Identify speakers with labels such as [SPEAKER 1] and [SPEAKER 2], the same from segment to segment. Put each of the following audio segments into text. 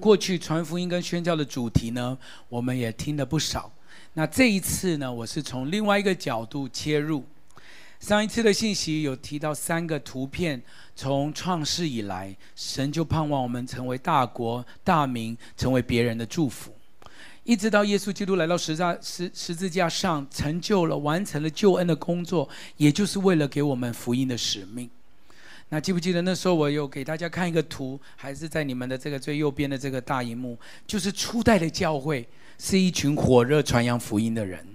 [SPEAKER 1] 过去传福音跟宣教的主题呢，我们也听了不少。那这一次呢，我是从另外一个角度切入。上一次的信息有提到三个图片，从创世以来，神就盼望我们成为大国大民，成为别人的祝福，一直到耶稣基督来到十字架十十字架上，成就了完成了救恩的工作，也就是为了给我们福音的使命。那记不记得那时候我有给大家看一个图，还是在你们的这个最右边的这个大荧幕，就是初代的教会是一群火热传扬福音的人，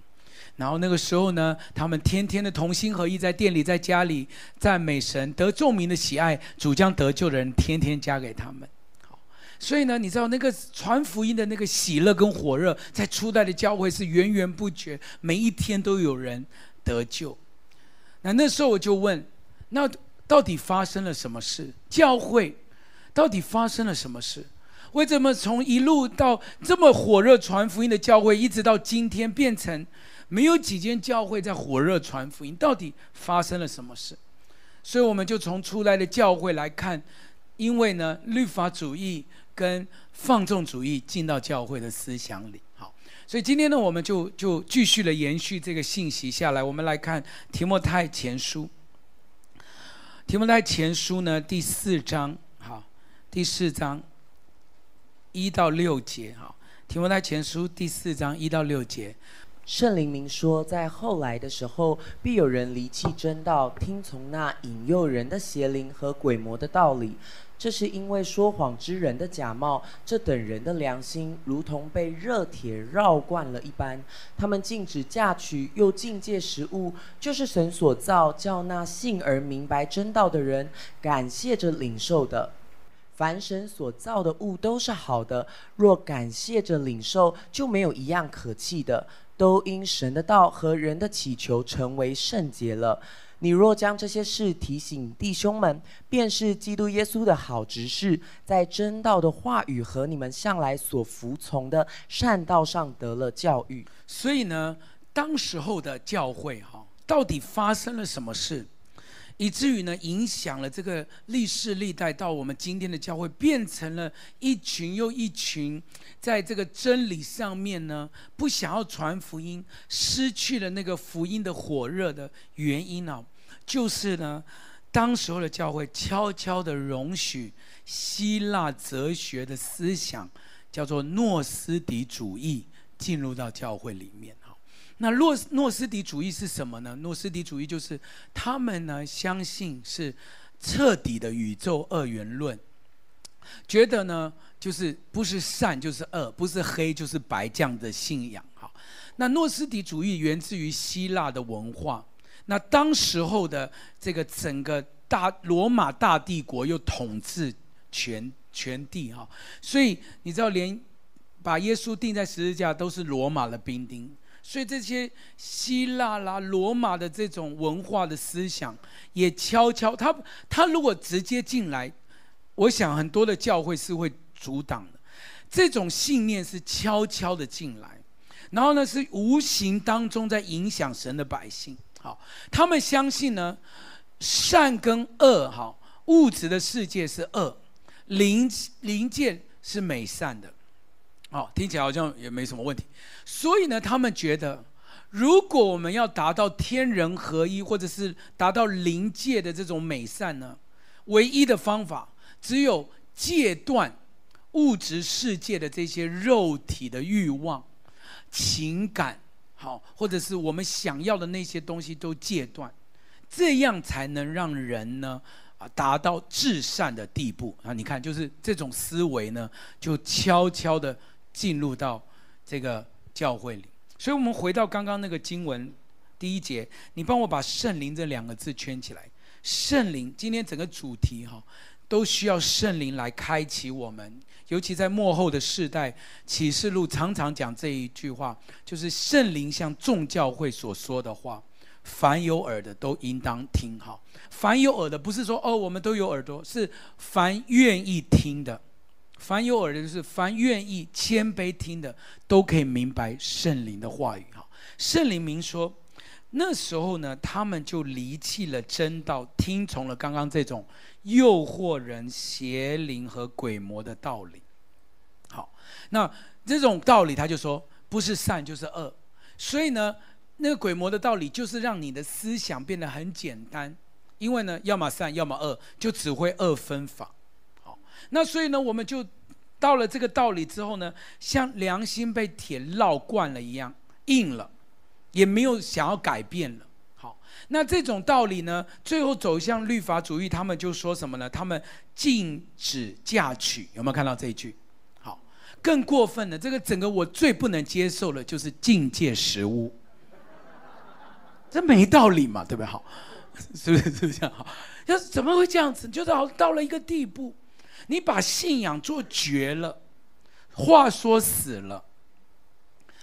[SPEAKER 1] 然后那个时候呢，他们天天的同心合意，在店里、在家里赞美神，得众民的喜爱，主将得救的人天天加给他们。好，所以呢，你知道那个传福音的那个喜乐跟火热，在初代的教会是源源不绝，每一天都有人得救。那那时候我就问，那。到底发生了什么事？教会到底发生了什么事？为什么从一路到这么火热传福音的教会，一直到今天变成没有几间教会在火热传福音？到底发生了什么事？所以我们就从出来的教会来看，因为呢，律法主义跟放纵主义进到教会的思想里。好，所以今天呢，我们就就继续的延续这个信息下来，我们来看提摩太前书。提摩太前书呢，第四章，好，第四章一到六节，好，提摩太前书第四章一到六节，
[SPEAKER 2] 圣灵明说，在后来的时候，必有人离弃真道，听从那引诱人的邪灵和鬼魔的道理。这是因为说谎之人的假冒，这等人的良心如同被热铁绕惯了一般。他们禁止嫁娶，又禁戒食物，就是神所造，叫那信而明白真道的人感谢着领受的。凡神所造的物都是好的，若感谢着领受，就没有一样可弃的，都因神的道和人的祈求成为圣洁了。你若将这些事提醒弟兄们，便是基督耶稣的好执事，在真道的话语和你们向来所服从的善道上得了教育。
[SPEAKER 1] 所以呢，当时候的教会哈，到底发生了什么事，以至于呢，影响了这个历世历代到我们今天的教会，变成了一群又一群，在这个真理上面呢，不想要传福音，失去了那个福音的火热的原因呢？就是呢，当时候的教会悄悄的容许希腊哲学的思想，叫做诺斯底主义进入到教会里面。哈，那诺诺斯底主义是什么呢？诺斯底主义就是他们呢相信是彻底的宇宙二元论，觉得呢就是不是善就是恶，不是黑就是白这样的信仰。哈，那诺斯底主义源自于希腊的文化。那当时候的这个整个大罗马大帝国又统治全全地哈，所以你知道，连把耶稣钉在十字架都是罗马的兵丁，所以这些希腊啦、罗马的这种文化的思想也悄悄，他他如果直接进来，我想很多的教会是会阻挡的。这种信念是悄悄的进来，然后呢是无形当中在影响神的百姓。好，他们相信呢，善跟恶，哈，物质的世界是恶，灵灵界是美善的，好，听起来好像也没什么问题。所以呢，他们觉得，如果我们要达到天人合一，或者是达到灵界的这种美善呢，唯一的方法只有戒断物质世界的这些肉体的欲望、情感。好，或者是我们想要的那些东西都戒断，这样才能让人呢啊达到至善的地步啊！你看，就是这种思维呢，就悄悄的进入到这个教会里。所以，我们回到刚刚那个经文第一节，你帮我把“圣灵”这两个字圈起来。圣灵，今天整个主题哈，都需要圣灵来开启我们。尤其在末后的世代，启示录常常讲这一句话，就是圣灵向众教会所说的话，凡有耳的都应当听。哈，凡有耳的不是说哦，我们都有耳朵，是凡愿意听的，凡有耳的就是凡愿意谦卑听的，都可以明白圣灵的话语。哈，圣灵明说，那时候呢，他们就离弃了真道，听从了刚刚这种诱惑人邪灵和鬼魔的道理。好那这种道理，他就说不是善就是恶。所以呢，那个鬼魔的道理就是让你的思想变得很简单，因为呢，要么善，要么恶，就只会二分法。那所以呢，我们就到了这个道理之后呢，像良心被铁烙惯了一样，硬了，也没有想要改变了。好，那这种道理呢，最后走向律法主义，他们就说什么呢？他们禁止嫁娶，有没有看到这一句？好更过分的，这个整个我最不能接受的，就是禁戒食物，这没道理嘛，对不对？好，是不是？是不是这样？好，要怎么会这样子？就是好到了一个地步，你把信仰做绝了，话说死了，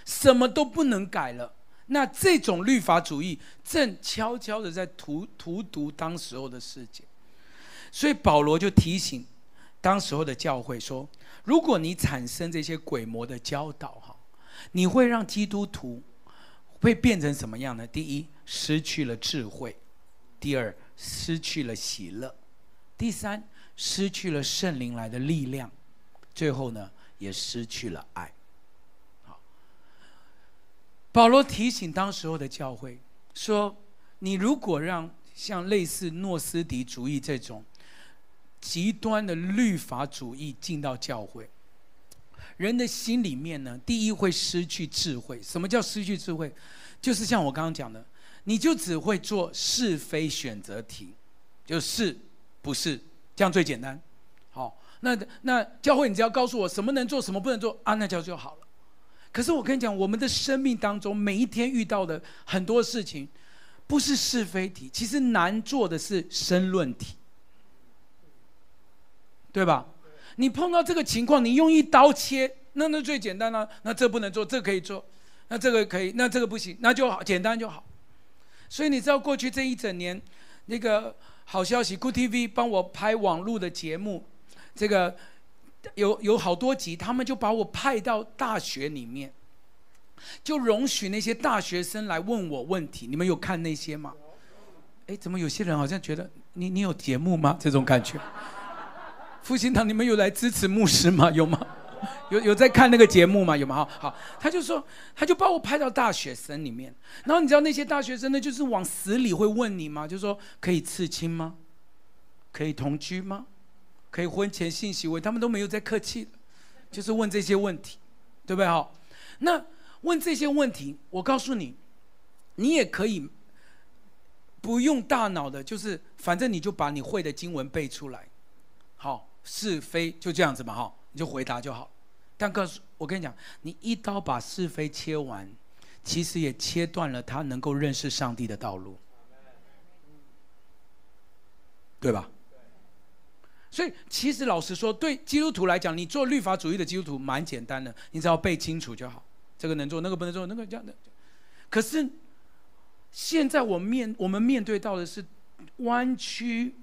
[SPEAKER 1] 什么都不能改了，那这种律法主义正悄悄的在荼荼毒当时候的世界，所以保罗就提醒当时候的教会说。如果你产生这些鬼魔的教导，哈，你会让基督徒会变成什么样呢？第一，失去了智慧；第二，失去了喜乐；第三，失去了圣灵来的力量；最后呢，也失去了爱。好，保罗提醒当时候的教会说：你如果让像类似诺斯底主义这种。极端的律法主义进到教会，人的心里面呢，第一会失去智慧。什么叫失去智慧？就是像我刚刚讲的，你就只会做是非选择题，就是不是这样最简单。好，那那教会你只要告诉我什么能做，什么不能做啊，那教就好了。可是我跟你讲，我们的生命当中每一天遇到的很多事情，不是是非题，其实难做的是申论题。对吧？你碰到这个情况，你用一刀切，那那最简单了，那这不能做，这可以做，那这个可以，那这个不行，那就好，简单就好。所以你知道过去这一整年，那个好消息，Good TV 帮我拍网络的节目，这个有有好多集，他们就把我派到大学里面，就容许那些大学生来问我问题。你们有看那些吗？哎，怎么有些人好像觉得你你有节目吗？这种感觉。复兴堂，你们有来支持牧师吗？有吗？有 有在看那个节目吗？有吗？好，好，他就说，他就把我派到大学生里面，然后你知道那些大学生呢，就是往死里会问你吗？就说可以刺青吗？可以同居吗？可以婚前性行为？他们都没有在客气，就是问这些问题，对不对？好，那问这些问题，我告诉你，你也可以不用大脑的，就是反正你就把你会的经文背出来，好。是非就这样子嘛，哈，你就回答就好。但告诉我跟你讲，你一刀把是非切完，其实也切断了他能够认识上帝的道路，对吧？所以其实老实说，对基督徒来讲，你做律法主义的基督徒蛮简单的，你只要背清楚就好。这个能做，那个不能做，那个这样的。可是现在我面我们面对到的是弯曲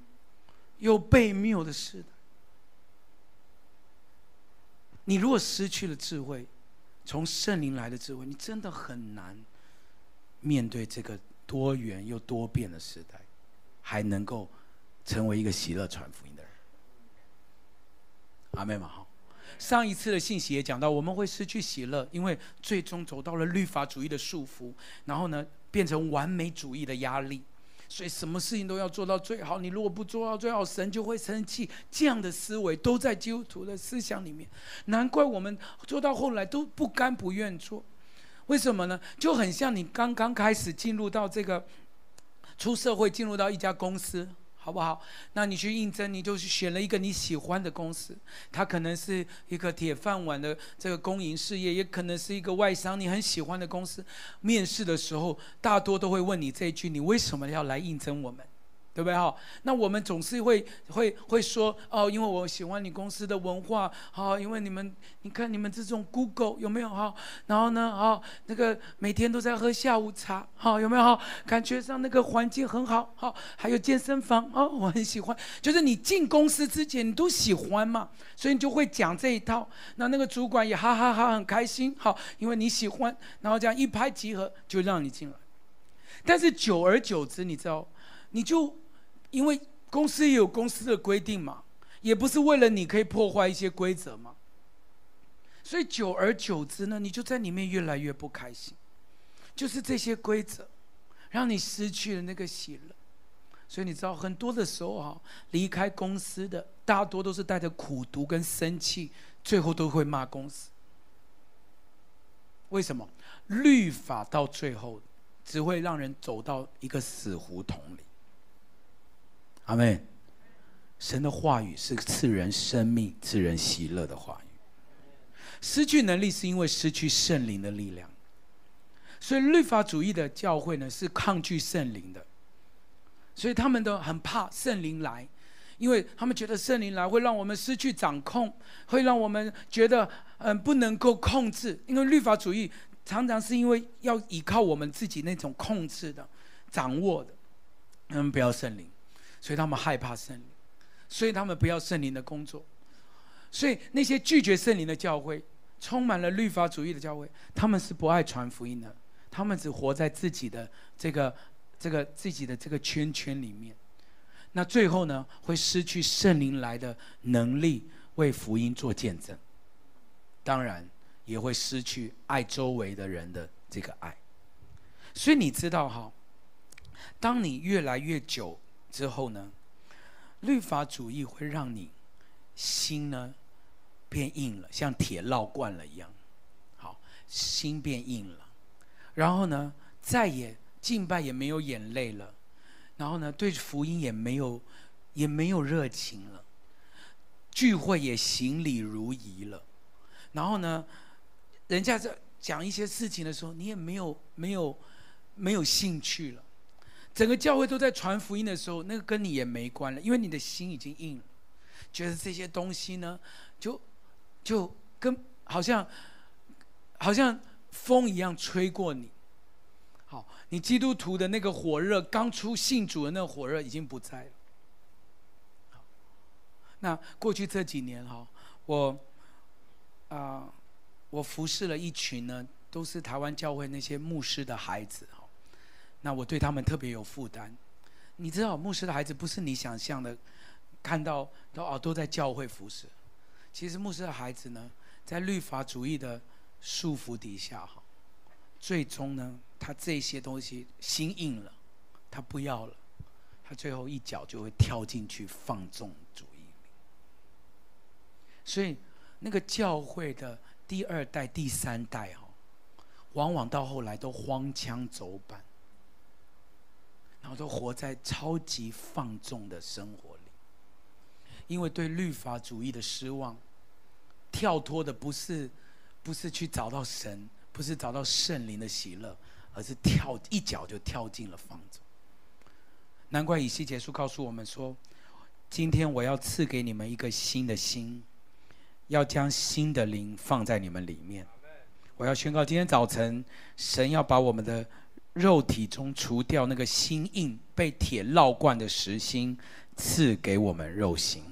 [SPEAKER 1] 又悖谬的事。你如果失去了智慧，从圣灵来的智慧，你真的很难面对这个多元又多变的时代，还能够成为一个喜乐传福音的人。阿妹们，好。上一次的信息也讲到，我们会失去喜乐，因为最终走到了律法主义的束缚，然后呢，变成完美主义的压力。所以什么事情都要做到最好，你如果不做到最好，神就会生气。这样的思维都在基督徒的思想里面，难怪我们做到后来都不甘不愿做。为什么呢？就很像你刚刚开始进入到这个出社会，进入到一家公司。好不好？那你去应征，你就选了一个你喜欢的公司，它可能是一个铁饭碗的这个公营事业，也可能是一个外商你很喜欢的公司。面试的时候，大多都会问你这一句：你为什么要来应征我们？对不对哈？那我们总是会会会说哦，因为我喜欢你公司的文化，好，因为你们你看你们这种 Google 有没有哈？然后呢，好，那个每天都在喝下午茶，好，有没有哈？感觉上那个环境很好，好，还有健身房哦，我很喜欢。就是你进公司之前你都喜欢嘛，所以你就会讲这一套。那那个主管也哈哈哈很开心，好，因为你喜欢，然后这样一拍即合就让你进来。但是久而久之，你知道，你就。因为公司也有公司的规定嘛，也不是为了你可以破坏一些规则嘛，所以久而久之呢，你就在里面越来越不开心。就是这些规则，让你失去了那个喜乐。所以你知道，很多的时候哈，离开公司的大多都是带着苦毒跟生气，最后都会骂公司。为什么？律法到最后只会让人走到一个死胡同里。阿门。神的话语是赐人生命、赐人喜乐的话语。失去能力是因为失去圣灵的力量。所以律法主义的教会呢，是抗拒圣灵的。所以他们都很怕圣灵来，因为他们觉得圣灵来会让我们失去掌控，会让我们觉得嗯不能够控制。因为律法主义常常是因为要依靠我们自己那种控制的、掌握的，他们不要圣灵，所以他们害怕圣灵，所以他们不要圣灵的工作。所以那些拒绝圣灵的教会，充满了律法主义的教会，他们是不爱传福音的，他们只活在自己的这个。这个自己的这个圈圈里面，那最后呢，会失去圣灵来的能力，为福音做见证。当然，也会失去爱周围的人的这个爱。所以你知道哈，当你越来越久之后呢，律法主义会让你心呢变硬了，像铁烙惯了一样。好，心变硬了，然后呢，再也。敬拜也没有眼泪了，然后呢，对福音也没有，也没有热情了，聚会也行礼如仪了，然后呢，人家在讲一些事情的时候，你也没有没有没有兴趣了，整个教会都在传福音的时候，那个跟你也没关了，因为你的心已经硬了，觉得这些东西呢，就就跟好像好像风一样吹过你。好，你基督徒的那个火热，刚出信主的那个火热已经不在了。那过去这几年哈，我啊、我服侍了一群呢，都是台湾教会那些牧师的孩子。那我对他们特别有负担。你知道，牧师的孩子不是你想象的，看到都哦都在教会服侍。其实牧师的孩子呢，在律法主义的束缚底下哈，最终呢。他这些东西心硬了，他不要了，他最后一脚就会跳进去放纵主义。所以，那个教会的第二代、第三代哦，往往到后来都荒腔走板，然后都活在超级放纵的生活里，因为对律法主义的失望，跳脱的不是不是去找到神，不是找到圣灵的喜乐。而是跳一脚就跳进了放纵，难怪以西结书告诉我们说：“今天我要赐给你们一个新的心，要将新的灵放在你们里面。”我要宣告，今天早晨神要把我们的肉体中除掉那个心硬、被铁烙惯的实心，赐给我们肉心。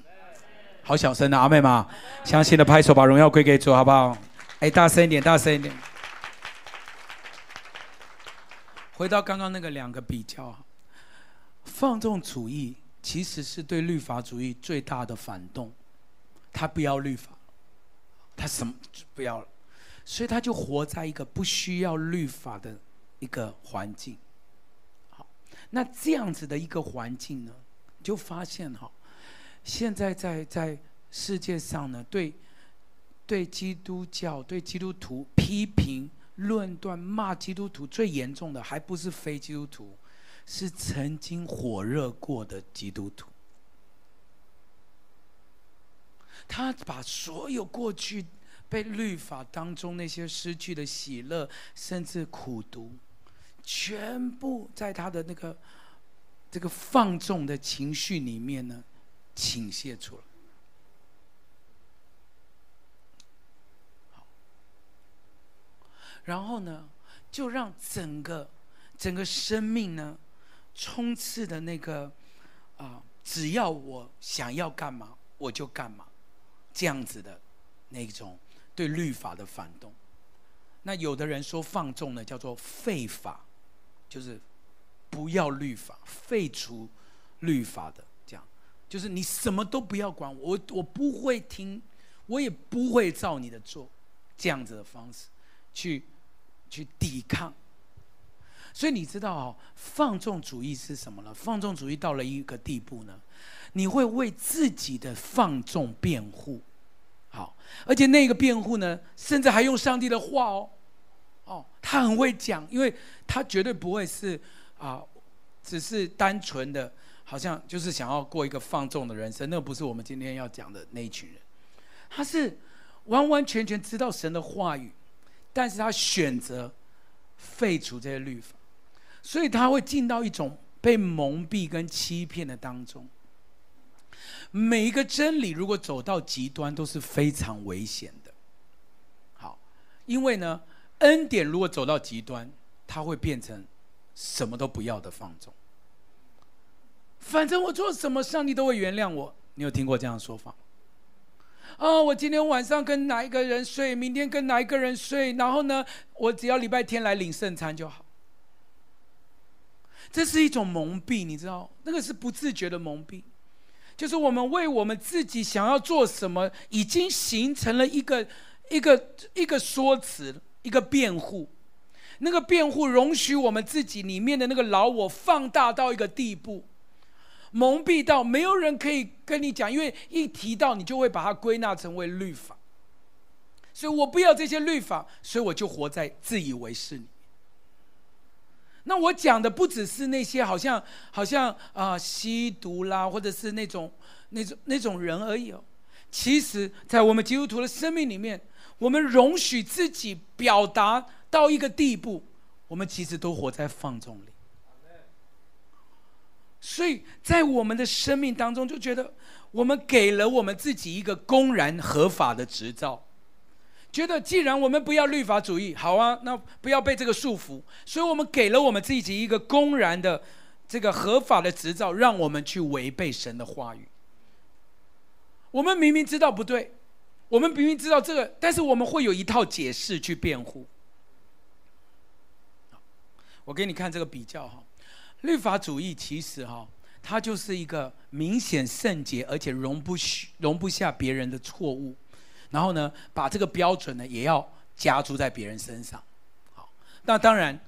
[SPEAKER 1] 好小声的阿妹吗？相信的拍手，把荣耀归给主，好不好？哎，大声一点，大声一点。回到刚刚那个两个比较，放纵主义其实是对律法主义最大的反动，他不要律法，他什么不要了，所以他就活在一个不需要律法的一个环境。好，那这样子的一个环境呢，就发现哈，现在在在世界上呢，对对基督教、对基督徒批评。论断骂基督徒最严重的，还不是非基督徒，是曾经火热过的基督徒。他把所有过去被律法当中那些失去的喜乐，甚至苦读，全部在他的那个这个放纵的情绪里面呢，倾泻出来。然后呢，就让整个整个生命呢，充斥的那个啊、只要我想要干嘛，我就干嘛，这样子的那种对律法的反动。那有的人说放纵呢，叫做废法，就是不要律法，废除律法的这样，就是你什么都不要管我，我不会听，我也不会照你的做。这样子的方式去去抵抗。所以你知道哦，放纵主义是什么呢？放纵主义到了一个地步呢，你会为自己的放纵辩护，好，而且那个辩护呢，甚至还用上帝的话，哦，他很会讲，因为他绝对不会是啊，只是单纯的，好像就是想要过一个放纵的人生，那不是我们今天要讲的那一群人，他是完完全全知道神的话语，但是他选择废除这些律法。所以他会进到一种被蒙蔽跟欺骗的当中。每一个真理如果走到极端都是非常危险的。好，因为呢，恩典如果走到极端，它会变成什么都不要的放纵。反正我做什么，上帝都会原谅我。你有听过这样说法吗？哦，我今天晚上跟哪一个人睡，明天跟哪一个人睡，然后呢，我只要礼拜天来领圣餐就好。这是一种蒙蔽，你知道，那个是不自觉的蒙蔽，就是我们为我们自己想要做什么，已经形成了一个一个一个说辞，一个辩护。那个辩护容许我们自己里面的那个老我放大到一个地步，蒙蔽到没有人可以跟你讲，因为一提到你就会把它归纳成为律法。所以我不要这些律法，所以我就活在自以为是里。那我讲的不只是那些好像好像啊、吸毒啦，或者是那种那种那种人而已哦。其实，在我们基督徒的生命里面，我们容许自己表达到一个地步，我们其实都活在放纵里。所以在我们的生命当中，就觉得我们给了我们自己一个公然合法的执照。觉得既然我们不要律法主义，好啊，那不要被这个束缚，所以我们给了我们自己一个公然的这个合法的执照，让我们去违背神的话语。我们明明知道不对，我们明明知道这个，但是我们会有一套解释去辩护。我给你看这个比较哈，律法主义其实哈，它就是一个明显圣洁，而且容不容不下别人的错误。然后呢，把这个标准呢也要加诸在别人身上，好，那当然，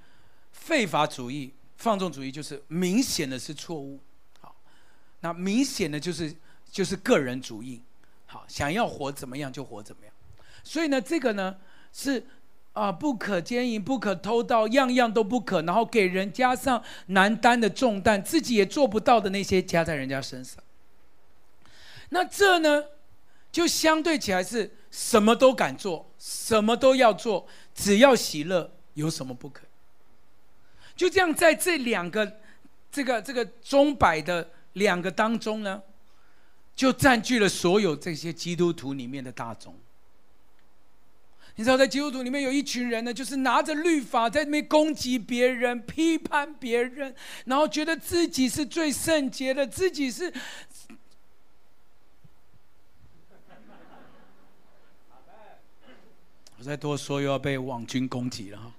[SPEAKER 1] 废法主义、放纵主义就是明显的是错误，好，那明显的就是就是个人主义，好，想要活怎么样就活怎么样，所以呢，这个呢是啊不可奸淫、不可偷盗，样样都不可，然后给人加上难担的重担，自己也做不到的那些加在人家身上，那这呢？就相对起来是什么都敢做，什么都要做，只要喜乐，有什么不可？就这样在这两个这个这个钟摆的两个当中呢，就占据了所有这些基督徒里面的大众。你知道，在基督徒里面有一群人呢，就是拿着律法在那边攻击别人、批判别人，然后觉得自己是最圣洁的，自己是。我再多说又要被网军攻击了哈。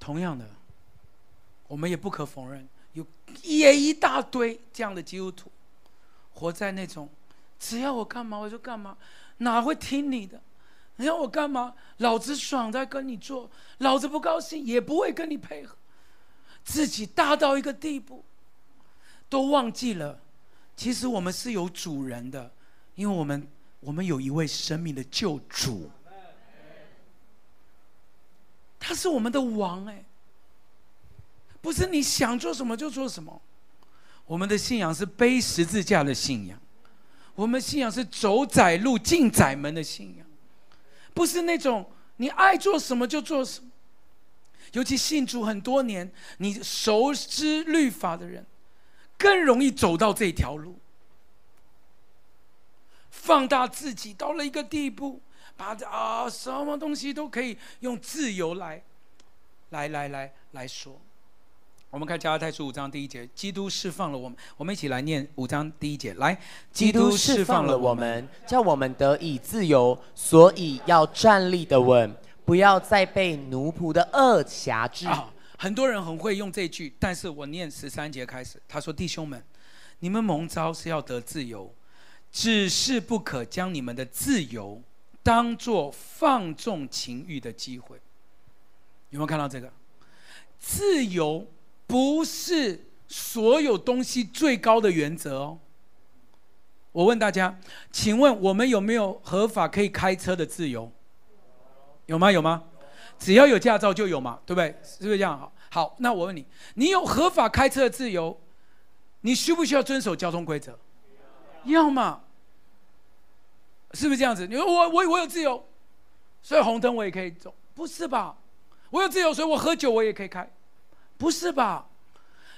[SPEAKER 1] 同样的，我们也不可否认，有也一大堆这样的基督徒，活在那种只要我干嘛我就干嘛，哪会听你的？你要我干嘛，老子爽在跟你做，老子不高兴也不会跟你配合，自己大到一个地步，都忘记了，其实我们是有主人的。因为我们，我们有一位生命的救主，他是我们的王哎，不是你想做什么就做什么。我们的信仰是背十字架的信仰，我们信仰是走窄路进窄门的信仰，不是那种你爱做什么就做什么。尤其信主很多年，你熟知律法的人，更容易走到这条路。放大自己到了一个地步，把啊什么东西都可以用自由来，来来来来说。我们看加拉太书五章第一节，基督释放了我们。我们一起来念五章第一节，来，
[SPEAKER 2] 基督释放了我们，叫我们得以自由，所以要站立的稳，不要再被奴仆的恶挟制。
[SPEAKER 1] 啊，很多人很会用这句，但是我念十三节开始，他说：弟兄们，你们蒙召是要得自由。只是不可将你们的自由当做放纵情欲的机会。有没有看到这个？自由不是所有东西最高的原则哦。我问大家，请问我们有没有合法可以开车的自由？有吗？有吗？只要有驾照就有嘛，对不对？是不是这样？好，好，那我问你，你有合法开车的自由，你需不需要遵守交通规则？要嘛？是不是这样子？你说我我我有自由，所以红灯我也可以走，不是吧？我有自由，所以我喝酒我也可以开，不是吧？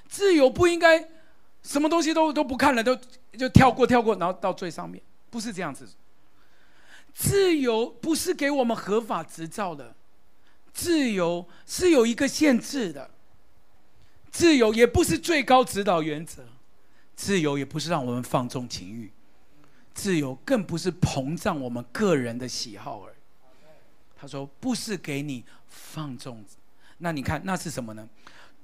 [SPEAKER 1] 自由不应该什么东西都都不看了，都就跳过跳过，然后到最上面，不是这样子。自由不是给我们合法执照的，自由是有一个限制的。自由也不是最高指导原则，自由也不是让我们放纵情欲，自由更不是膨胀我们个人的喜好而。他说不是给你放纵，那你看那是什么呢？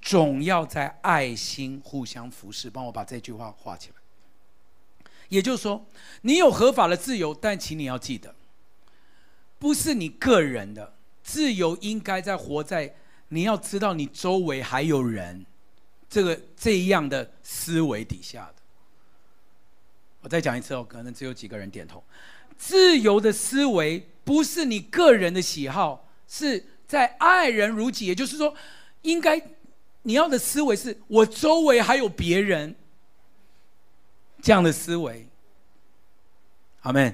[SPEAKER 1] 总要在爱心互相服侍。帮我把这句话画起来。也就是说，你有合法的自由，但请你要记得，不是你个人的自由，应该在活在你要知道你周围还有人，这个这样的思维底下的。我再讲一次哦，可能只有几个人点头。自由的思维。不是你个人的喜好，是在爱人如己。也就是说，应该你要的思维是我周围还有别人这样的思维。阿门。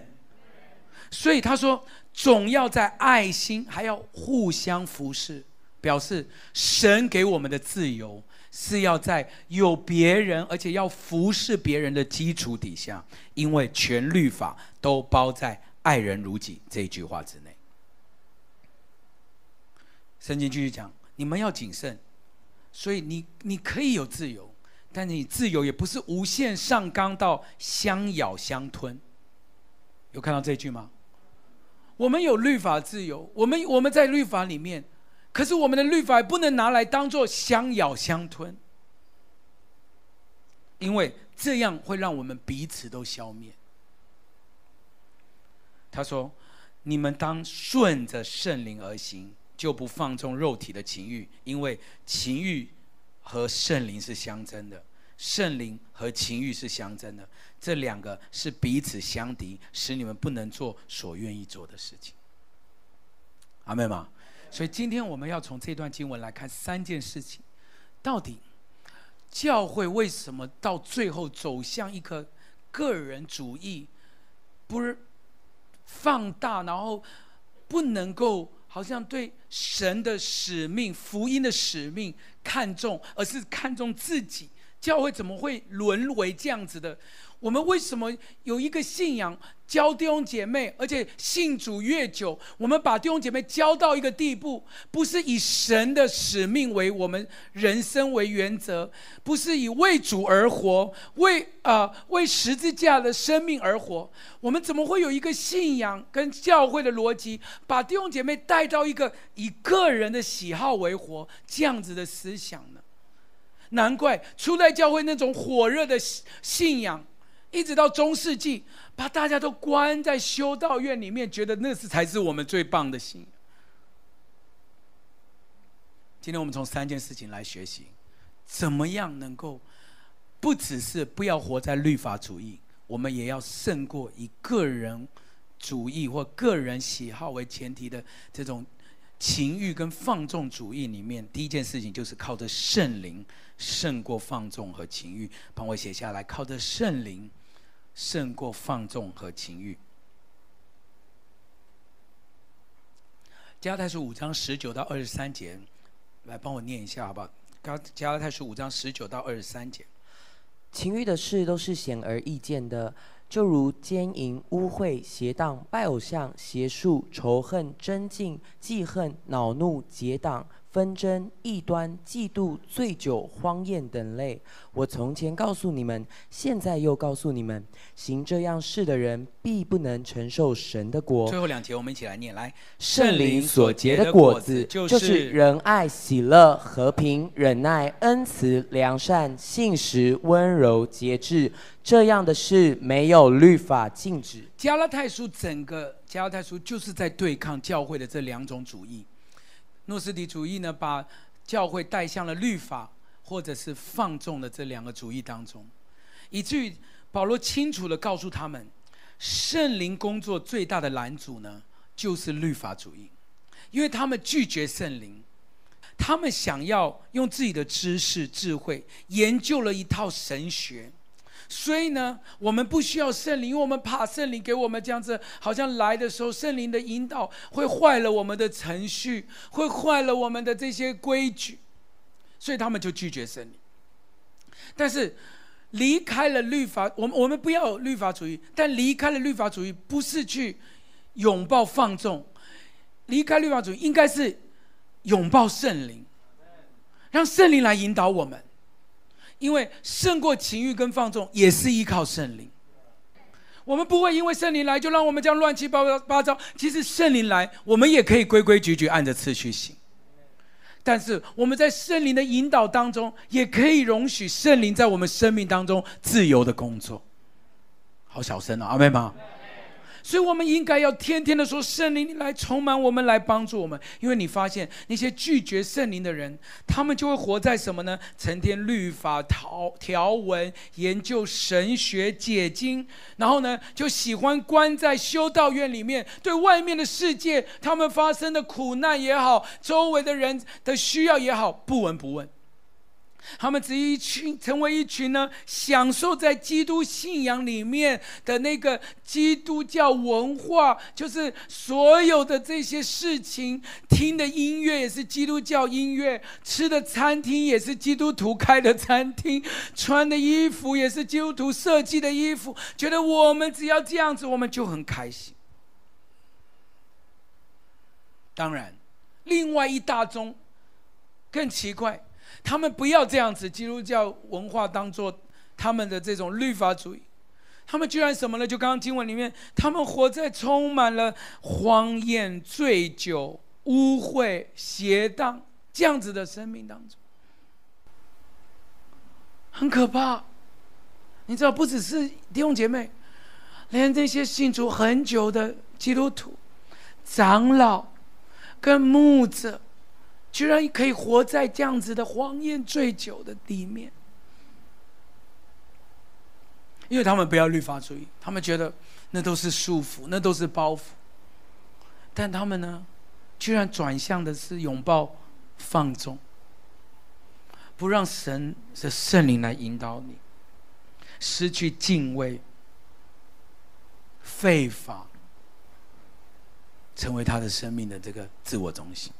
[SPEAKER 1] 所以他说，总要在爱心，还要互相服侍，表示神给我们的自由是要在有别人，而且要服侍别人的基础底下，因为全律法都包在。爱人如己这一句话之内，圣经继续讲：你们要谨慎，所以你你可以有自由，但你自由也不是无限上纲到相咬相吞。有看到这句吗？我们有律法自由，我们我们在律法里面，可是我们的律法也不能拿来当做相咬相吞，因为这样会让我们彼此都消灭。他说：“你们当顺着圣灵而行，就不放纵肉体的情欲，因为情欲和圣灵是相争的，圣灵和情欲是相争的，这两个是彼此相敌，使你们不能做所愿意做的事情。”阿们吗？所以今天我们要从这段经文来看三件事情：到底教会为什么到最后走向一个个人主义？不是？放大，然后不能够好像对神的使命、福音的使命看重，而是看重自己。教会怎么会沦为这样子的？我们为什么有一个信仰，教弟兄姐妹，而且信主越久，我们把弟兄姐妹教到一个地步，不是以神的使命为我们人生为原则，不是以为主而活，为啊、呃、为十字架的生命而活，我们怎么会有一个信仰跟教会的逻辑，把弟兄姐妹带到一个以个人的喜好为活这样子的思想呢？难怪初代教会那种火热的信仰。一直到中世纪，把大家都关在修道院里面，觉得那是才是我们最棒的信仰。今天我们从三件事情来学习，怎么样能够不只是不要活在律法主义，我们也要胜过以个人主义或个人喜好为前提的这种情欲跟放纵主义里面。第一件事情就是靠着圣灵胜过放纵和情欲，帮我写下来，靠着圣灵。胜过放纵和情欲。加拉太书五章十九到二十三节，来帮我念一下好不好？加加拉太书五章十九到二十三节，
[SPEAKER 2] 情欲的事都是显而易见的，就如奸淫、污秽、邪荡、拜偶像、邪术、仇恨、争竞、记恨、恼怒、结党。纷争、异端、嫉妒、醉酒、荒宴等类。我从前告诉你们，现在又告诉你们：行这样事的人，必不能承受神的国。
[SPEAKER 1] 最后两节，我们一起来念：来，
[SPEAKER 2] 圣灵所结的果子，就是仁爱、喜乐、和平、忍耐、恩慈、良善、信实、温柔、节制。这样的事，没有律法禁止。
[SPEAKER 1] 加拉太书整个加拉太书就是在对抗教会的这两种主义。诺斯底主义呢，把教会带向了律法或者是放纵的这两个主义当中，以至于保罗清楚地告诉他们，圣灵工作最大的拦阻呢，就是律法主义，因为他们拒绝圣灵，他们想要用自己的知识、智慧研究了一套神学。所以呢，我们不需要圣灵，因为我们怕圣灵给我们这样子，好像来的时候，圣灵的引导会坏了我们的程序，会坏了我们的这些规矩，所以他们就拒绝圣灵。但是离开了律法，我们我们不要律法主义，但离开了律法主义，不是去拥抱放纵，离开律法主义应该是拥抱圣灵，让圣灵来引导我们。因为胜过情欲跟放纵，也是依靠圣灵。我们不会因为圣灵来就让我们这样乱七八糟。其实圣灵来，我们也可以规规矩矩按着次序行。但是我们在圣灵的引导当中，也可以容许圣灵在我们生命当中自由的工作。好小声啊，阿们吗？所以，我们应该要天天的说：“圣灵，来充满我们，来帮助我们。”因为你发现那些拒绝圣灵的人，他们就会活在什么呢？成天律法条条文，研究神学解经，然后呢，就喜欢关在修道院里面，对外面的世界，他们发生的苦难也好，周围的人的需要也好，不闻不问。他们只一群成为一群呢，享受在基督信仰里面的那个基督教文化，就是所有的这些事情，听的音乐也是基督教音乐，吃的餐厅也是基督徒开的餐厅，穿的衣服也是基督徒设计的衣服，觉得我们只要这样子，我们就很开心。当然，另外一大宗更奇怪。他们不要这样子，基督教文化当做他们的这种律法主义，他们居然什么呢？就刚刚经文里面，他们活在充满了荒宴、醉酒、污秽、邪荡这样子的生命当中，很可怕。你知道，不只是弟兄姐妹，连这些信主很久的基督徒、长老跟牧者。居然可以活在这样子的荒宴醉酒的里面，因为他们不要律法主义，他们觉得那都是束缚，那都是包袱。但他们呢，居然转向的是拥抱放纵，不让神的圣灵来引导你，失去敬畏，废法，成为他的生命的这个自我中心。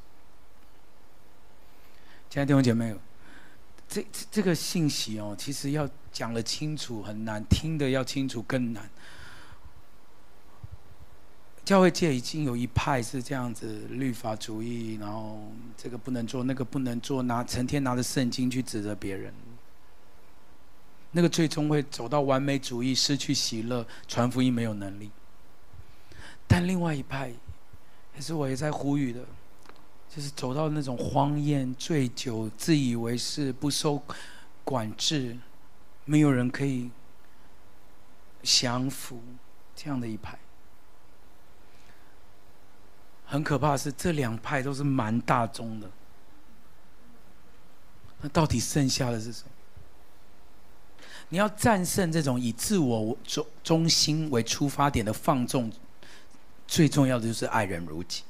[SPEAKER 1] 亲爱的弟兄姐妹，这这这个信息哦，其实要讲得清楚很难，听得要清楚更难。教会界已经有一派是这样子律法主义，然后这个不能做，那个不能做，拿成天拿着圣经去指责别人，那个最终会走到完美主义，失去喜乐，传福音没有能力。但另外一派，也是我也在呼吁的。就是走到那种荒宴、醉酒、自以为是、不受管制，没有人可以降服这样的一派。很可怕的是，这两派都是蛮大众的。那到底剩下的是什么？你要战胜这种以自我中中心为出发点的放纵，最重要的就是爱人如己。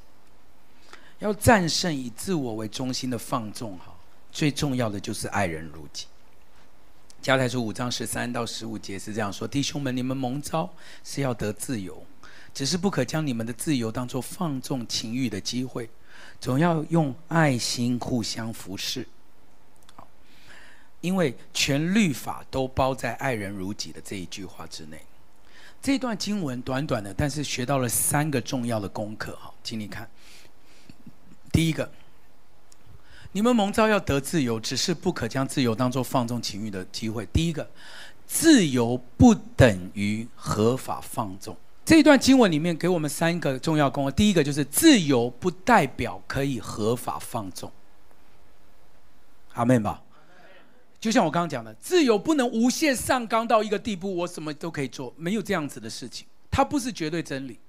[SPEAKER 1] 要战胜以自我为中心的放纵，哈，最重要的就是爱人如己。加拉太书五章十三到十五节是这样说：弟兄们，你们蒙召是要得自由，只是不可将你们的自由当作放纵情欲的机会，总要用爱心互相服侍。因为全律法都包在爱人如己的这一句话之内。这段经文短短的，但是学到了三个重要的功课，哈，请你看。第一个，你们蒙召要得自由，只是不可将自由当做放纵情欲的机会。第一个，自由不等于合法放纵。这一段经文里面给我们三个重要功课。第一个就是自由不代表可以合法放纵。阿门吧。就像我刚刚讲的，自由不能无限上纲到一个地步，我什么都可以做，没有这样子的事情。它不是绝对真理，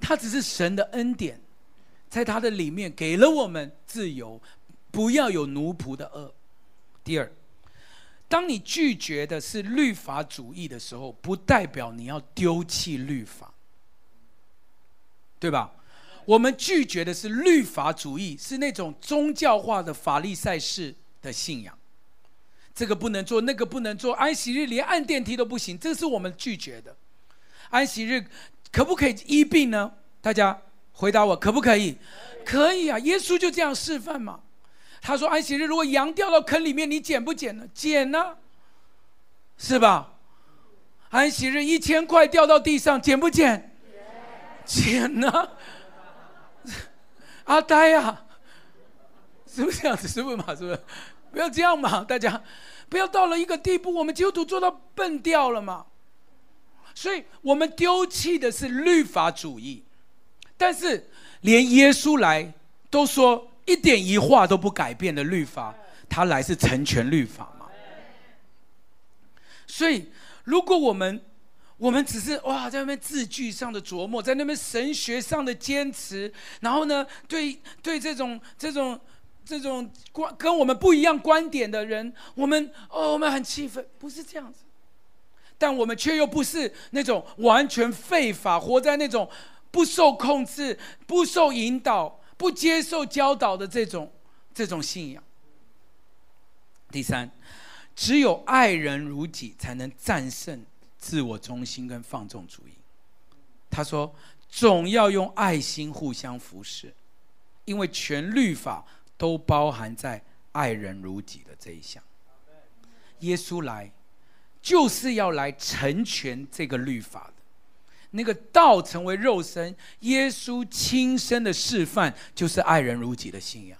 [SPEAKER 1] 它只是神的恩典，在它的里面给了我们自由。不要有奴仆的恶。第二，当你拒绝的是律法主义的时候，不代表你要丢弃律法，对吧？我们拒绝的是律法主义，是那种宗教化的法利赛式的信仰。这个不能做，那个不能做，安息日连按电梯都不行，这是我们拒绝的。安息日可不可以医病呢？大家回答我，可不可以？可以啊，耶稣就这样示范嘛。他说：“安息日如果羊掉到坑里面，你捡不捡呢？捡呢，是吧？安息日一千块掉到地上，捡不捡？捡呢？阿呆呀，是不是这样子？是不是嘛？是不是？不要这样嘛！大家不要到了一个地步，我们基督徒做到笨掉了嘛。所以我们丢弃的是律法主义，但是连耶稣来都说。”一点一画都不改变的律法，他来是成全律法嘛？所以，如果我们我们只是哇，在那边字句上的琢磨，在那边神学上的坚持，然后呢，对对这种这种这种观跟我们不一样观点的人，我们哦，我们很气愤，不是这样子，但我们却又不是那种完全废法，活在那种不受控制、不受引导。不接受教导的这种这种信仰。第三，只有爱人如己，才能战胜自我中心跟放纵主义。他说，总要用爱心互相服侍，因为全律法都包含在爱人如己的这一项。耶稣来，就是要来成全这个律法。那个道成为肉身，耶稣亲身的示范，就是爱人如己的信仰。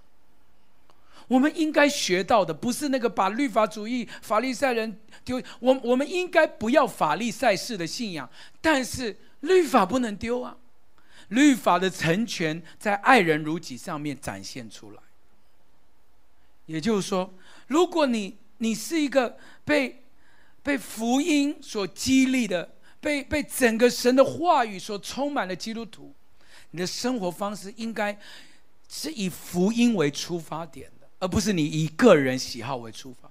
[SPEAKER 1] 我们应该学到的，不是那个把律法主义、法利赛人丢。我我们应该不要法利赛式的信仰，但是律法不能丢啊！律法的成全在爱人如己上面展现出来。也就是说，如果你你是一个被被福音所激励的。被被整个神的话语所充满了基督徒，你的生活方式应该是以福音为出发点的，而不是你以个人喜好为出发。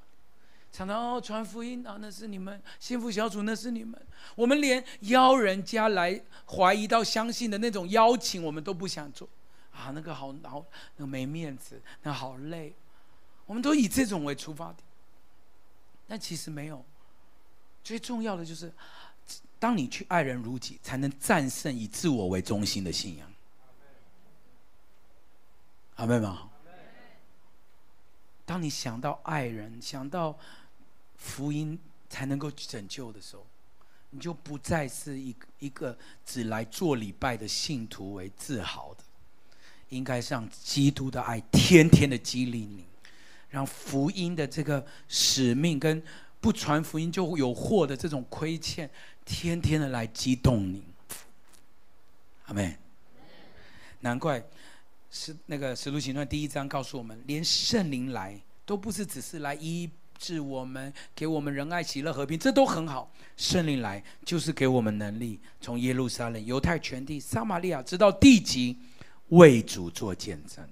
[SPEAKER 1] 常常哦，传福音啊，那是你们幸福小组，那是你们。我们连邀人家来怀疑到相信的那种邀请，我们都不想做啊，那个好好，那个没面子，那好累。我们都以这种为出发点，但其实没有。最重要的就是。当你去爱人如己，才能战胜以自我为中心的信仰。阿门吗？当你想到爱人，想到福音才能够拯救的时候，你就不再是一个一个只来做礼拜的信徒为自豪的，应该让基督的爱天天的激励你，让福音的这个使命跟不传福音就有祸的这种亏欠。天天的来激动你，阿妹。难怪是那个《使徒行传》第一章告诉我们，连圣灵来都不是只是来医治我们，给我们仁爱、喜乐、和平，这都很好。圣灵来就是给我们能力，从耶路撒冷、犹太全地、撒玛利亚直到地极，为主做见证。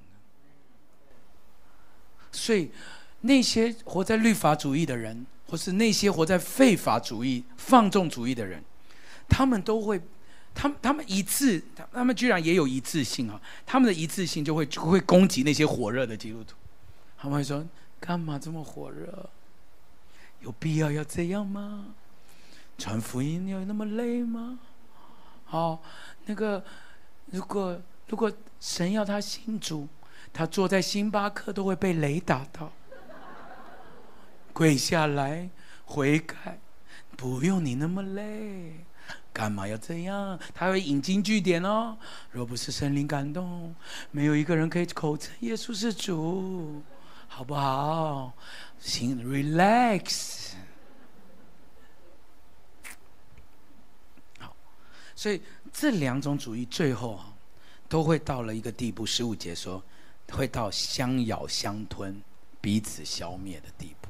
[SPEAKER 1] 所以那些活在律法主义的人。或是那些活在废法主义、放纵主义的人，他们都会，他们他们一致，他们居然也有一致性啊！他们的一致性就会就会攻击那些火热的基督徒，他们会说：干嘛这么火热？有必要要这样吗？传福音要那么累吗？好，那个如果如果神要他信主，他坐在星巴克都会被雷打到。跪下来悔改，不用你那么累，干嘛要这样？他会引经据典哦。若不是圣灵感动，没有一个人可以口称耶稣是主。好不好？行，relax。好，所以这两种主义最后啊，都会到了一个地步。十五节说，会到相咬相吞、彼此消灭的地步。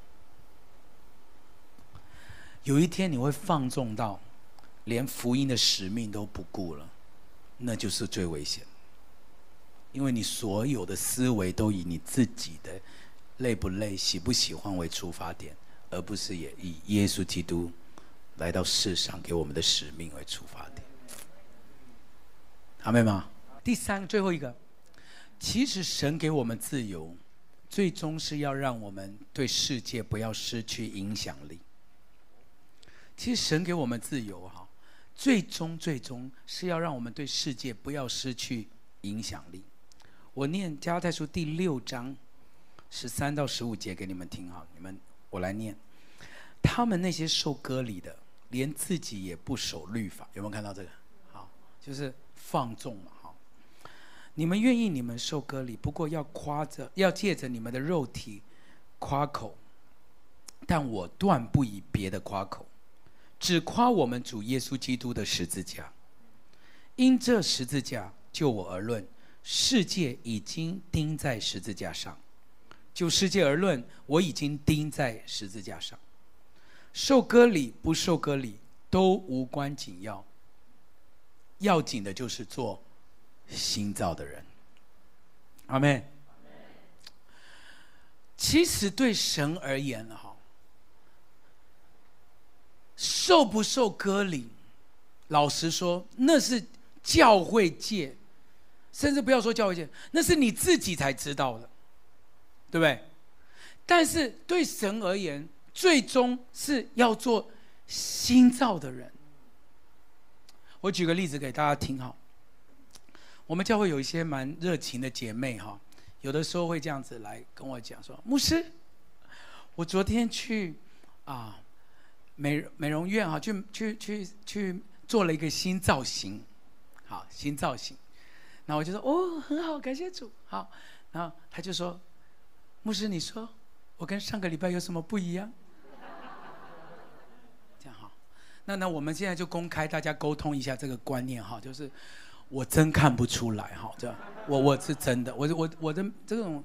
[SPEAKER 1] 有一天你会放纵到，连福音的使命都不顾了，那就是最危险。因为你所有的思维都以你自己的累不累、喜不喜欢为出发点，而不是也以耶稣基督来到世上给我们的使命为出发点。阿们吗？第三，最后一个，其实神给我们自由，最终是要让我们对世界不要失去影响力。其实神给我们自由，哈，最终最终是要让我们对世界不要失去影响力。我念加太书第六章十三到十五节给你们听哈，你们我来念。他们那些受割礼的，连自己也不守律法，有没有看到这个？好，就是放纵嘛，哈。你们愿意你们受割礼，不过要夸着，要借着你们的肉体夸口，但我断不以别的夸口，只夸我们主耶稣基督的十字架。因这十字架，就我而论。世界已经钉在十字架上，就世界而论，我已经钉在十字架上。受割礼不受割礼都无关紧要，要紧的就是做新造的人。阿门。其实对神而言，哈，受不受割礼，老实说，那是教会界。甚至不要说教会界，那是你自己才知道的，对不对？但是对神而言，最终是要做新造的人。我举个例子给大家听哈。我们教会有一些蛮热情的姐妹哈，有的时候会这样子来跟我讲说：“牧师，我昨天去啊美美容院哈，去去去去做了一个新造型，好，新造型。”那我就说哦，很好，感谢主。好，然后他就说：“牧师，你说我跟上个礼拜有什么不一样？” 这样哈，那那我们现在就公开大家沟通一下这个观念哈，就是我真看不出来哈，这样我我是真的，我我我的这种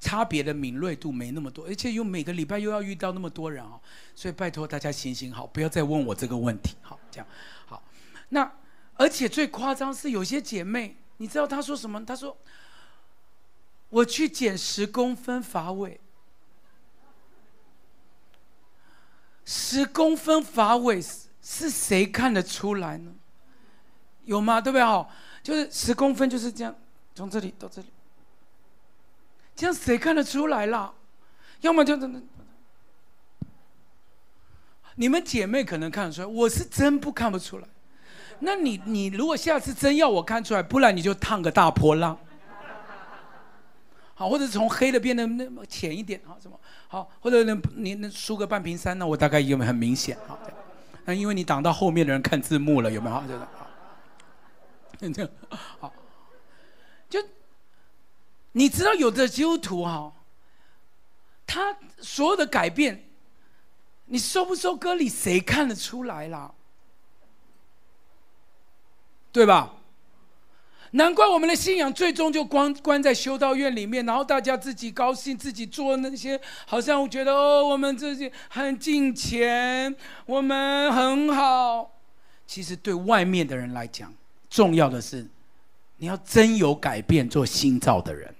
[SPEAKER 1] 差别的敏锐度没那么多，而且又每个礼拜又要遇到那么多人哦，所以拜托大家行行好，不要再问我这个问题，好，这样好，那。而且最夸张是有些姐妹，你知道她说什么？她说：“我去减十公分发尾，十公分发尾是是谁看得出来呢？有吗？对不对？好，就是十公分就是这样，从这里到这里，这样谁看得出来啦？要么就等等，你们姐妹可能看得出来，我是真不看不出来。”那你你如果下次真要我看出来，不然你就烫个大波浪，好，或者从黑的变得那么浅一点，好什么好，或者呢你能梳个半瓶山，那我大概有没有很明显？好，那因为你挡到后面的人看字幕了，有没有？好，这个好，你知道有的基督徒哈，他所有的改变，你收不收割礼，谁看得出来啦？对吧？难怪我们的信仰最终就关关在修道院里面，然后大家自己高兴，自己做那些，好像我觉得哦，我们自己很敬虔，我们很好。其实对外面的人来讲，重要的是你要真有改变，做新造的人。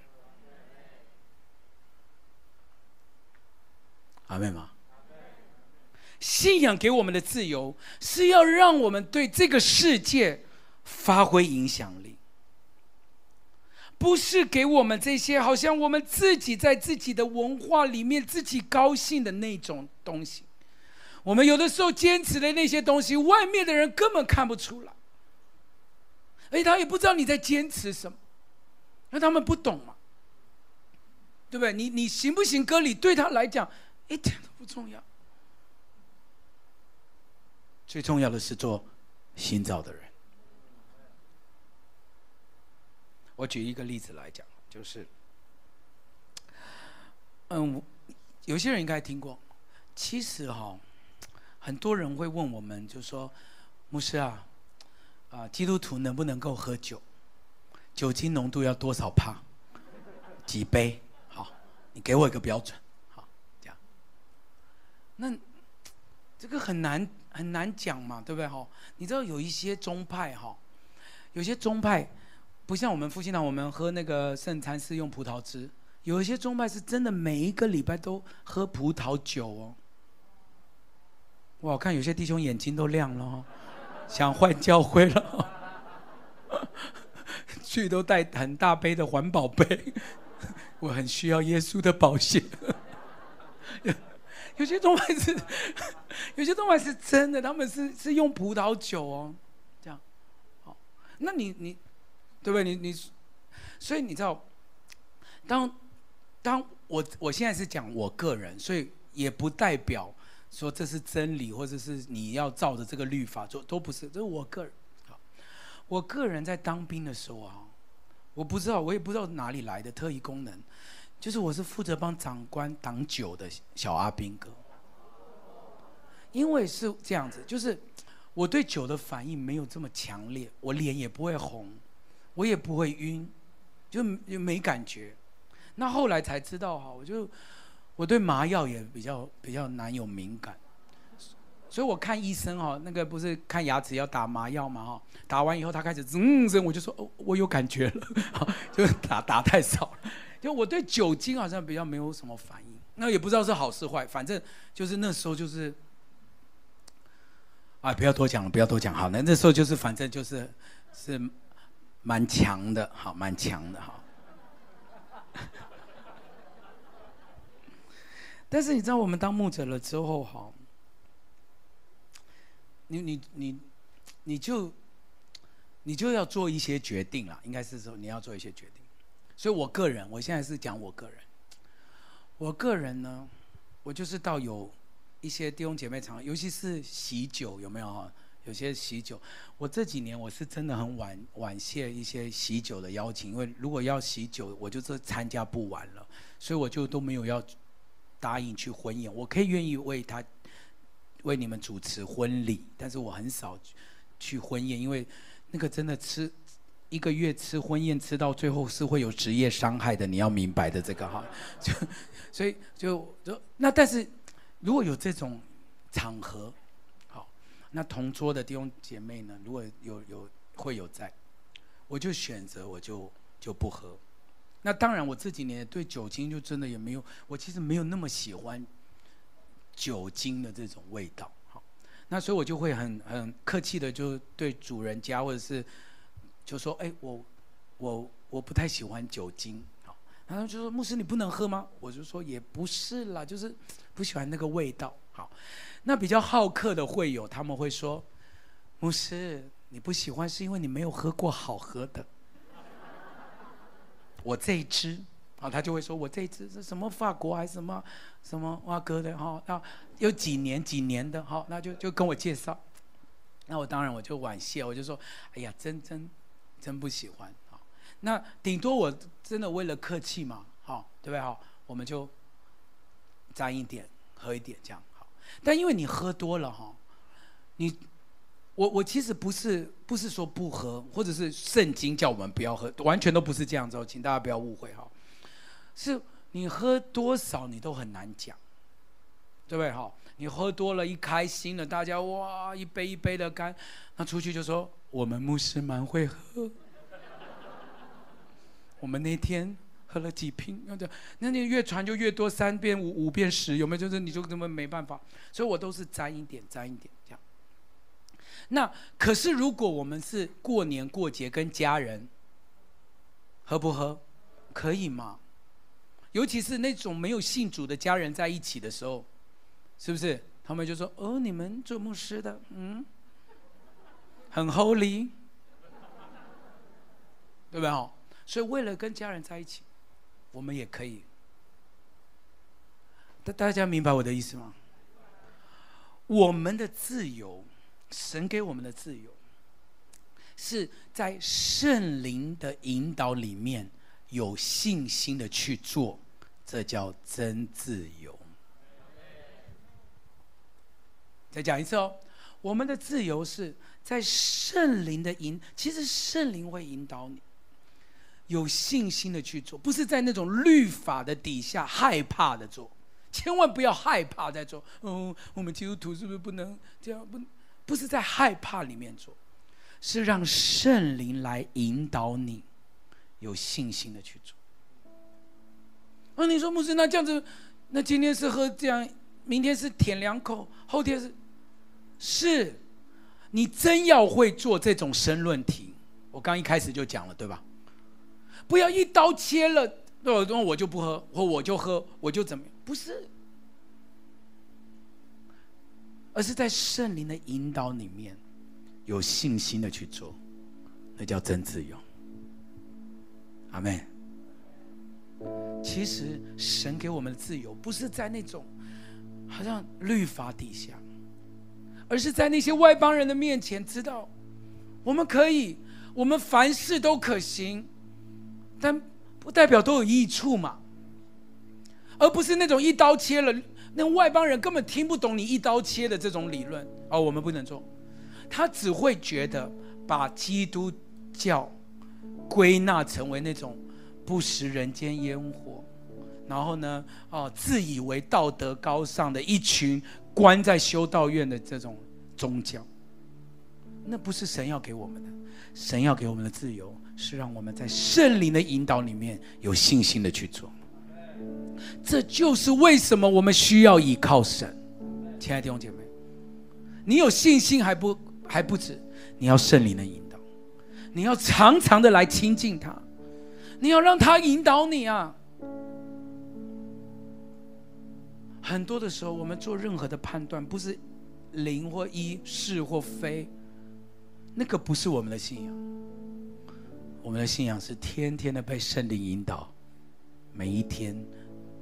[SPEAKER 1] 阿们吗？信仰给我们的自由，是要让我们对这个世界。发挥影响力，不是给我们这些好像我们自己在自己的文化里面自己高兴的那种东西。我们有的时候坚持的那些东西，外面的人根本看不出来，而且他也不知道你在坚持什么，那他们不懂嘛，对不对？你你行不行割礼，对他来讲一点都不重要，最重要的是做新造的人。我举一个例子来讲，就是嗯，有些人应该听过。其实哈，很多人会问我们，就说牧师啊，啊，基督徒能不能够喝酒？酒精浓度要多少帕？几杯？好，你给我一个标准。那这个很难很难讲嘛，对不对？哈，你知道有一些宗派哈，有些宗派不像我们复兴堂，我们喝那个圣餐是用葡萄汁。有一些宗派是真的每一个礼拜都喝葡萄酒哦。我看有些弟兄眼睛都亮了哦，想换教会了，去都带很大杯的环保杯。我很需要耶稣的宝血。有些宗派是，有些宗派是真的，他们是是用葡萄酒哦，这样。好，那你你，对不对？你你，所以你知道，当。当我我现在是讲我个人，所以也不代表说这是真理，或者是你要照着这个律法做，都不是。这是我个人。好我个人在当兵的时候啊，我不知道，我也不知道哪里来的特异功能，就是我是负责帮长官挡酒的小阿兵哥。因为是这样子，就是我对酒的反应没有这么强烈，我脸也不会红，我也不会晕，就没感觉。那后来才知道哈，我就我对麻药也比较比较难有敏感，所以我看医生哈，那个不是看牙齿要打麻药嘛哈，打完以后他开始嗯声，我就说哦，我有感觉了，就打打太少了，就我对酒精好像比较没有什么反应，那也不知道是好是坏，反正就是那时候就是，啊不要多讲了，不要多讲好，那那时候就是反正就是是蛮强的，好蛮强的哈。但是你知道，我们当牧者了之后，哈，你你你，你就你就要做一些决定了，应该是说你要做一些决定。所以我个人，我现在是讲我个人，我个人呢，我就是到有一些弟兄姐妹场，尤其是喜酒，有没有哈？有些喜酒，我这几年我是真的很婉婉谢一些喜酒的邀请，因为如果要喜酒，我就是参加不完了，所以我就都没有要。答应去婚宴，我可以愿意为他为你们主持婚礼，但是我很少去婚宴，因为那个真的吃一个月吃婚宴吃到最后是会有职业伤害的，你要明白的这个哈，就所以就就那但是如果有这种场合，好，那同桌的弟兄姐妹呢，如果有有会有在，我就选择我就就不喝。那当然，我这几年对酒精就真的也没有，我其实没有那么喜欢酒精的这种味道。好，那所以我就会很很客气的就对主人家或者是就说，哎，我我我不太喜欢酒精。好，然后就说牧师你不能喝吗？我就说也不是啦，就是不喜欢那个味道。好，那比较好客的会友他们会说，牧师你不喜欢是因为你没有喝过好喝的。我这一支，啊，他就会说，我这一支是什么法国还是什么什么哇哥的哈，那有几年几年的哈，那就就跟我介绍，那我当然我就惋惜，我就说，哎呀，真真真不喜欢，啊，那顶多我真的为了客气嘛，好，对不对？好，我们就沾一点，喝一点这样，好，但因为你喝多了哈，你。我我其实不是不是说不喝，或者是圣经叫我们不要喝，完全都不是这样子哦，请大家不要误会哈。是你喝多少你都很难讲，对不对哈？你喝多了，一开心了，大家哇一杯一杯的干，那出去就说我们牧师蛮会喝，我们那天喝了几瓶，那就那你越传就越多，三遍五五遍十，有没有？就是你就根本没办法，所以我都是沾一点沾一点这样。那可是，如果我们是过年过节跟家人，喝不喝？可以吗？尤其是那种没有信主的家人在一起的时候，是不是？他们就说：“哦，你们做牧师的，嗯，很 holy，对不对？哈，所以为了跟家人在一起，我们也可以。大大家明白我的意思吗？我们的自由。神给我们的自由，是在圣灵的引导里面有信心的去做这叫真自由。再讲一次哦，我们的自由是在圣灵的引，其实圣灵会引导你，有信心的去做，不是在那种律法的底下害怕的做，千万不要害怕在做。嗯，我们基督徒是不是不能这样？不，不是在害怕里面做，是让圣灵来引导你，有信心的去做。那、啊、你说牧师，那这样子，那今天是喝这样，明天是舔两口，后天是，是，你真要会做这种申论题，我刚一开始就讲了，对吧？不要一刀切了，那我就不喝，或我就喝，我就怎么样？不是，而是在圣灵的引导里面，有信心的去做，那叫真自由。阿门。其实神给我们的自由，不是在那种好像律法底下，而是在那些外邦人的面前，知道我们可以，我们凡事都可行，但不代表都有益处嘛。而不是那种一刀切了，那外邦人根本听不懂你一刀切的这种理论，哦，我们不能做，他只会觉得把基督教归纳成为那种。不食人间烟火，然后呢，哦，自以为道德高尚的一群关在修道院的这种宗教，那不是神要给我们的。神要给我们的自由，是让我们在圣灵的引导里面有信心的去做。这就是为什么我们需要依靠神。亲爱的弟兄姐妹，你有信心还不还不止，你要圣灵的引导，你要常常的来亲近他。你要让他引导你啊！很多的时候，我们做任何的判断，不是零或一，是或非，那个不是我们的信仰。我们的信仰是天天的被圣灵引导，每一天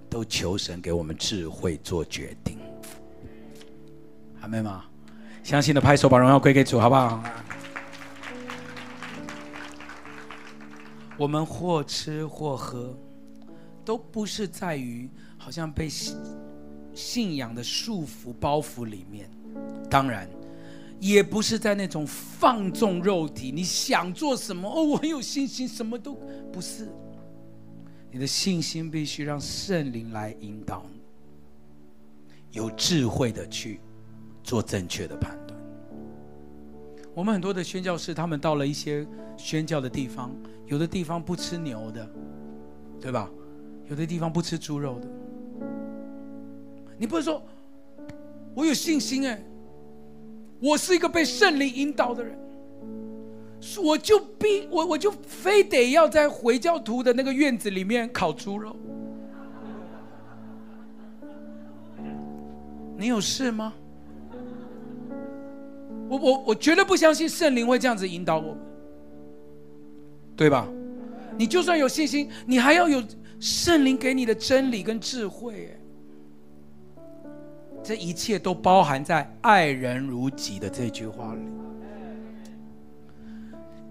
[SPEAKER 1] 都求神给我们智慧做决定。阿们吗？相信的拍手，把荣耀归给主，好不好？我们或吃或喝，都不是在于好像被信仰的束缚包袱里面，当然，也不是在那种放纵肉体。你想做什么？哦，我很有信心，什么都不是。你的信心必须让圣灵来引导你，有智慧的去做正确的判断。我们很多的宣教士，他们到了一些宣教的地方。有的地方不吃牛的，对吧？有的地方不吃猪肉的。你不是说，我有信心哎，我是一个被圣灵引导的人，我就必我我就非得要在回教徒的那个院子里面烤猪肉。你有事吗？我我我绝对不相信圣灵会这样子引导我们。对吧？你就算有信心，你还要有圣灵给你的真理跟智慧哎。这一切都包含在“爱人如己”的这句话里。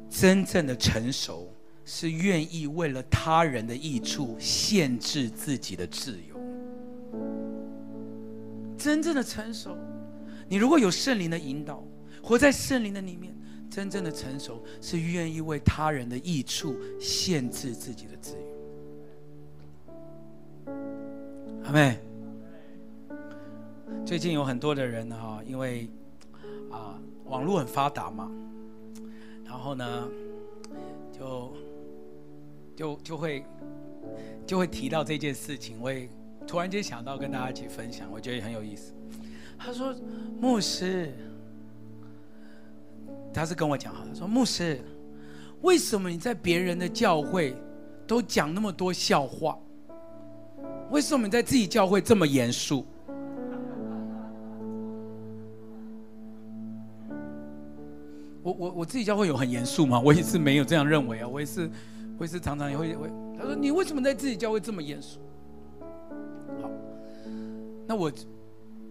[SPEAKER 1] 真正的成熟是愿意为了他人的益处限制自己的自由。真正的成熟，你如果有圣灵的引导，活在圣灵的里面。真正的成熟是愿意为他人的益处限制自己的自由。阿妹，最近有很多的人哈，因为啊网络很发达嘛，然后呢，就就就会就会提到这件事情，我也突然间想到跟大家一起分享，我觉得也很有意思。他说：“牧师。”他是跟我讲哈，他说牧师，为什么你在别人的教会都讲那么多笑话？为什么你在自己教会这么严肃？我我我自己教会有很严肃吗？我也是没有这样认为啊，我也是，我也是常常也会会。他说你为什么在自己教会这么严肃？好，那我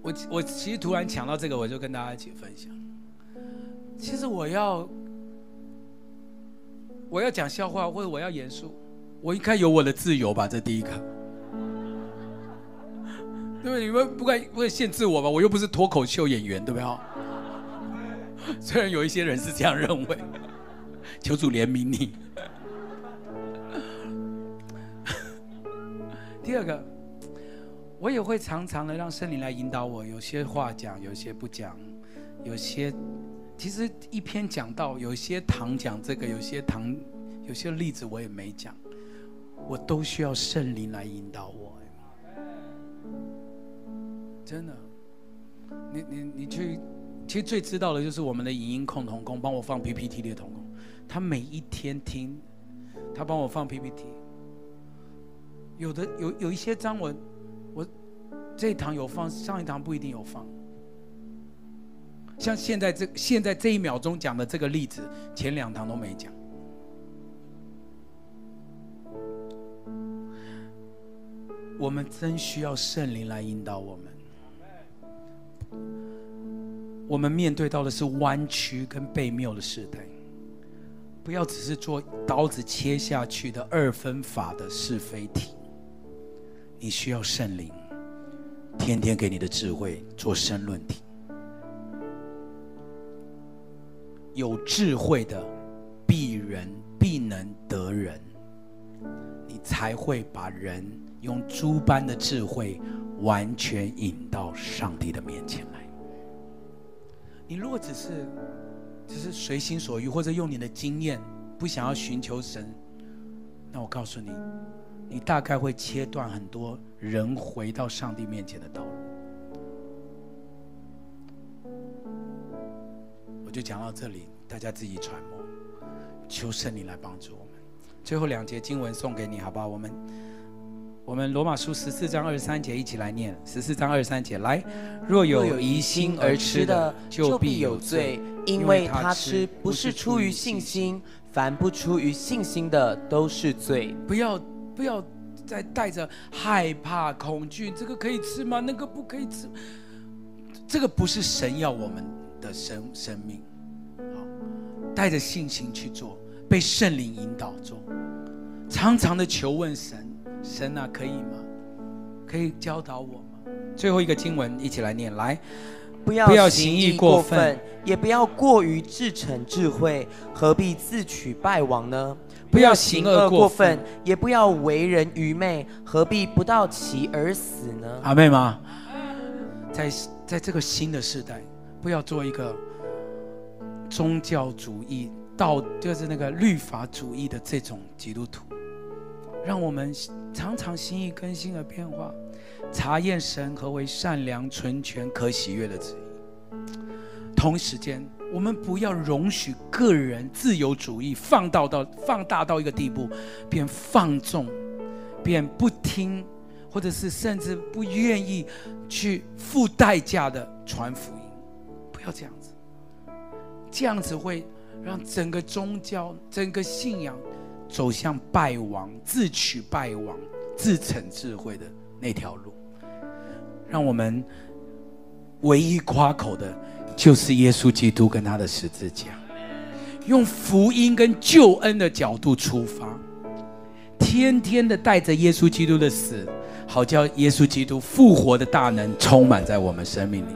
[SPEAKER 1] 我我其实突然想到这个，我就跟大家一起分享。其实我要，我要讲笑话或者我要严肃，我应该有我的自由吧？这第一个。对不对？你们不该不会限制我吧？我又不是脱口秀演员，对不对？虽然有一些人是这样认为，求主怜悯你。第二个，我也会常常的让圣灵来引导我，有些话讲，有些不讲，有些其实一篇讲到，有些堂讲这个，有些堂有些例子我也没讲，我都需要圣灵来引导我。真的，你你你去，其实最知道的就是我们的影音控同工，帮我放 PPT 的同工，他每一天听，他帮我放 PPT。有的有有一些章文我这一堂有放，上一堂不一定有放。像现在这现在这一秒钟讲的这个例子，前两堂都没讲。我们真需要圣灵来引导我们。我们面对到的是弯曲跟悖谬的时代，不要只是做刀子切下去的二分法的是非题。你需要圣灵，天天给你的智慧做申论题。有智慧的，必人必能得人，你才会把人用诸般的智慧完全引到上帝的面前来。你如果只是只是随心所欲，或者用你的经验，不想要寻求神，那我告诉你。你大概会切断很多人回到上帝面前的道路。我就讲到这里，大家自己揣摩，求圣灵来帮助我们。最后两节经文送给你，好不好？我们我们罗马书十四章二十三节一起来念。十四章二十三节，来，若有疑心而吃的，就必有罪，因为他吃不是出于信心，凡不出于信心的都是罪。不要。不要再带着害怕、恐惧，这个可以吃吗？那个不可以吃。这个不是神要我们的生生命。好，带着信心去做，被圣灵引导做，常常的求问神，神啊，可以吗？可以教导我吗？最后一个经文，一起来念，来，不要不要行义过分，也不要过于自逞智慧，何必自取败亡呢？不要行恶过分，也不要为人愚昧，何必不到其而死呢？阿妹吗？在在这个新的时代，不要做一个宗教主义、道就是那个律法主义的这种基督徒。让我们常常心意更新而变化，查验神何为善良、纯全、可喜悦的旨意。同时间。我们不要容许个人自由主义放大到放大到一个地步，便放纵，便不听，或者是甚至不愿意去付代价的传福音。不要这样子，这样子会让整个宗教、整个信仰走向败亡、自取败亡、自逞智慧的那条路。让我们唯一夸口的。就是耶稣基督跟他的十字架，用福音跟救恩的角度出发，天天的带着耶稣基督的死，好叫耶稣基督复活的大能充满在我们生命里。